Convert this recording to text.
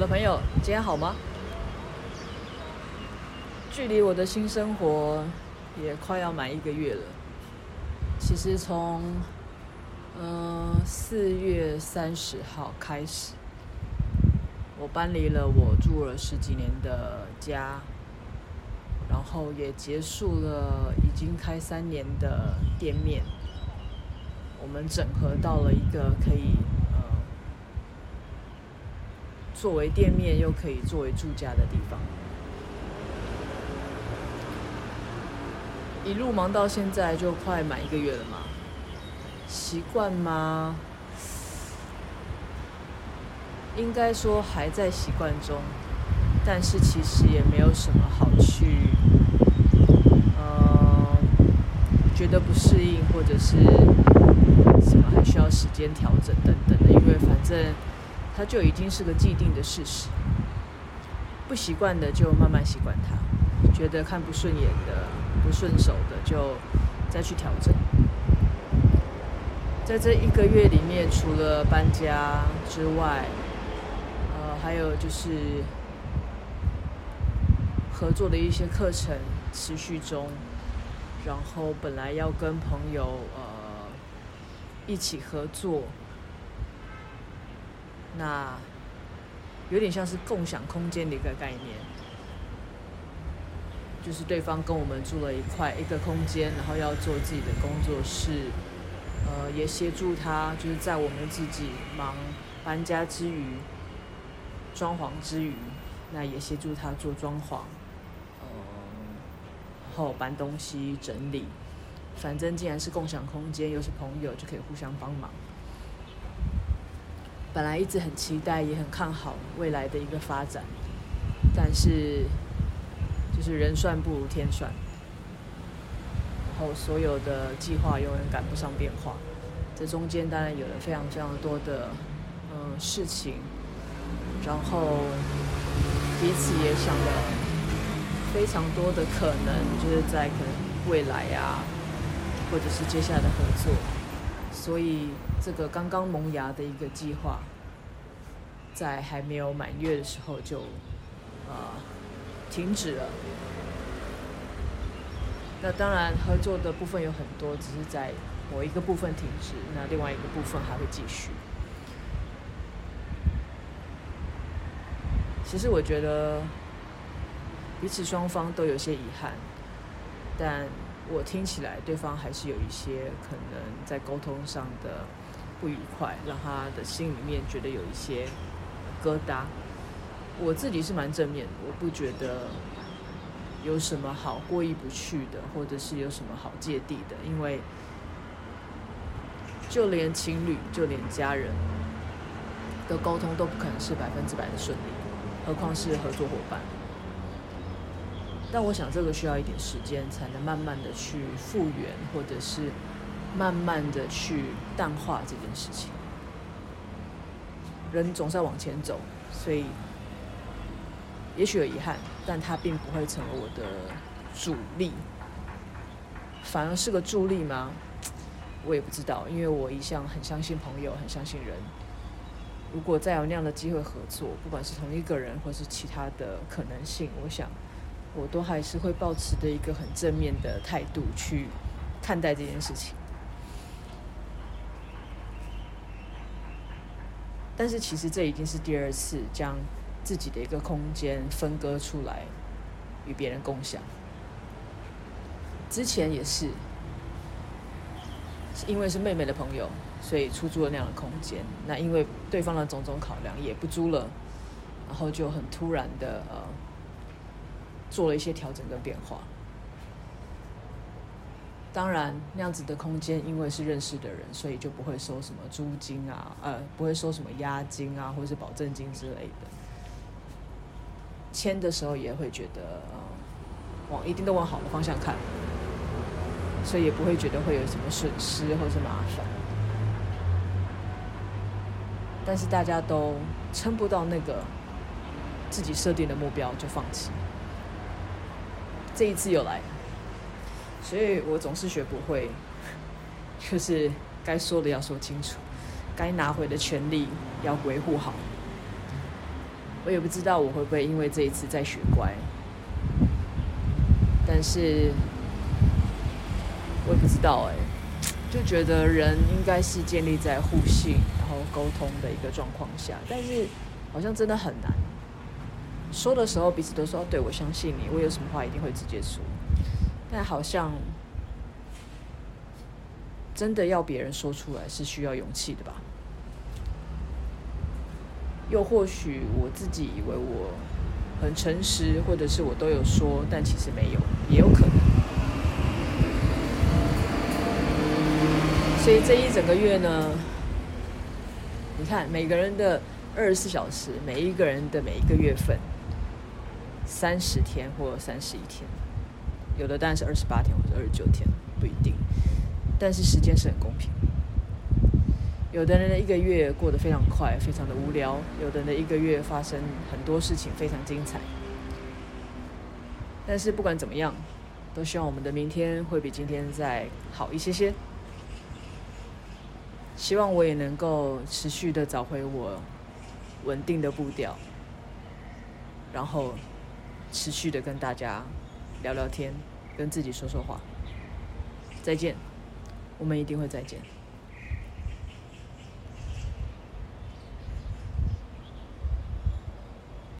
的朋友，今天好吗？距离我的新生活也快要满一个月了。其实从嗯四月三十号开始，我搬离了我住了十几年的家，然后也结束了已经开三年的店面。我们整合到了一个可以作为店面又可以作为住家的地方。一路忙到现在就快满一个月了嘛，习惯吗？应该说还在习惯中，但是其实也没有什么好去呃觉得不适应或者是。什么还需要时间调整等等的，因为反正它就已经是个既定的事实。不习惯的就慢慢习惯它，觉得看不顺眼的、不顺手的就再去调整。在这一个月里面，除了搬家之外，呃，还有就是合作的一些课程持续中，然后本来要跟朋友呃。一起合作，那有点像是共享空间的一个概念，就是对方跟我们住了一块一个空间，然后要做自己的工作室，呃，也协助他，就是在我们自己忙搬家之余，装潢之余，那也协助他做装潢，呃，然后搬东西整理。反正既然是共享空间，又是朋友，就可以互相帮忙。本来一直很期待，也很看好未来的一个发展，但是就是人算不如天算，然后所有的计划永远赶不上变化。这中间当然有了非常非常多的嗯事情，然后彼此也想了非常多的可能，就是在可能未来啊。或者是接下来的合作，所以这个刚刚萌芽的一个计划，在还没有满月的时候就啊、呃、停止了。那当然合作的部分有很多，只是在某一个部分停止，那另外一个部分还会继续。其实我觉得彼此双方都有些遗憾，但。我听起来，对方还是有一些可能在沟通上的不愉快，让他的心里面觉得有一些疙瘩。我自己是蛮正面的，我不觉得有什么好过意不去的，或者是有什么好芥蒂的，因为就连情侣，就连家人的沟通都不可能是百分之百的顺利，何况是合作伙伴。但我想，这个需要一点时间，才能慢慢的去复原，或者是慢慢的去淡化这件事情。人总是要往前走，所以也许有遗憾，但它并不会成为我的阻力，反而是个助力吗？我也不知道，因为我一向很相信朋友，很相信人。如果再有那样的机会合作，不管是同一个人，或是其他的可能性，我想。我都还是会抱持的一个很正面的态度去看待这件事情，但是其实这已经是第二次将自己的一个空间分割出来与别人共享。之前也是，因为是妹妹的朋友，所以出租了那样的空间。那因为对方的种种考量，也不租了，然后就很突然的呃。做了一些调整跟变化。当然，那样子的空间，因为是认识的人，所以就不会收什么租金啊，呃，不会收什么押金啊，或者是保证金之类的。签的时候也会觉得，呃，往一定都往好的方向看，所以也不会觉得会有什么损失或是麻烦。但是大家都撑不到那个自己设定的目标，就放弃。这一次又来，所以我总是学不会，就是该说的要说清楚，该拿回的权利要维护好。我也不知道我会不会因为这一次再学乖，但是我也不知道哎、就觉得人应该是建立在互信然后沟通的一个状况下，但是好像真的很难。说的时候彼此都说对，我相信你，我有什么话一定会直接说，但好像真的要别人说出来是需要勇气的吧。又或许我自己以为我很诚实，或者是我都有说，但其实没有，也有可能。所以这一整个月呢，你看每个人的二十四小时，每一个人的每一个月份，三十天或三十一天，有的当然是二十八天或者二十九天，不一定。但是时间是很公平。有的人的一个月过得非常快，非常的无聊；有的人的一个月发生很多事情，非常精彩。但是不管怎么样，都希望我们的明天会比今天再好一些些。希望我也能够持续的找回我稳定的步调，然后持续的跟大家聊聊天，跟自己说说话。再见，我们一定会再见。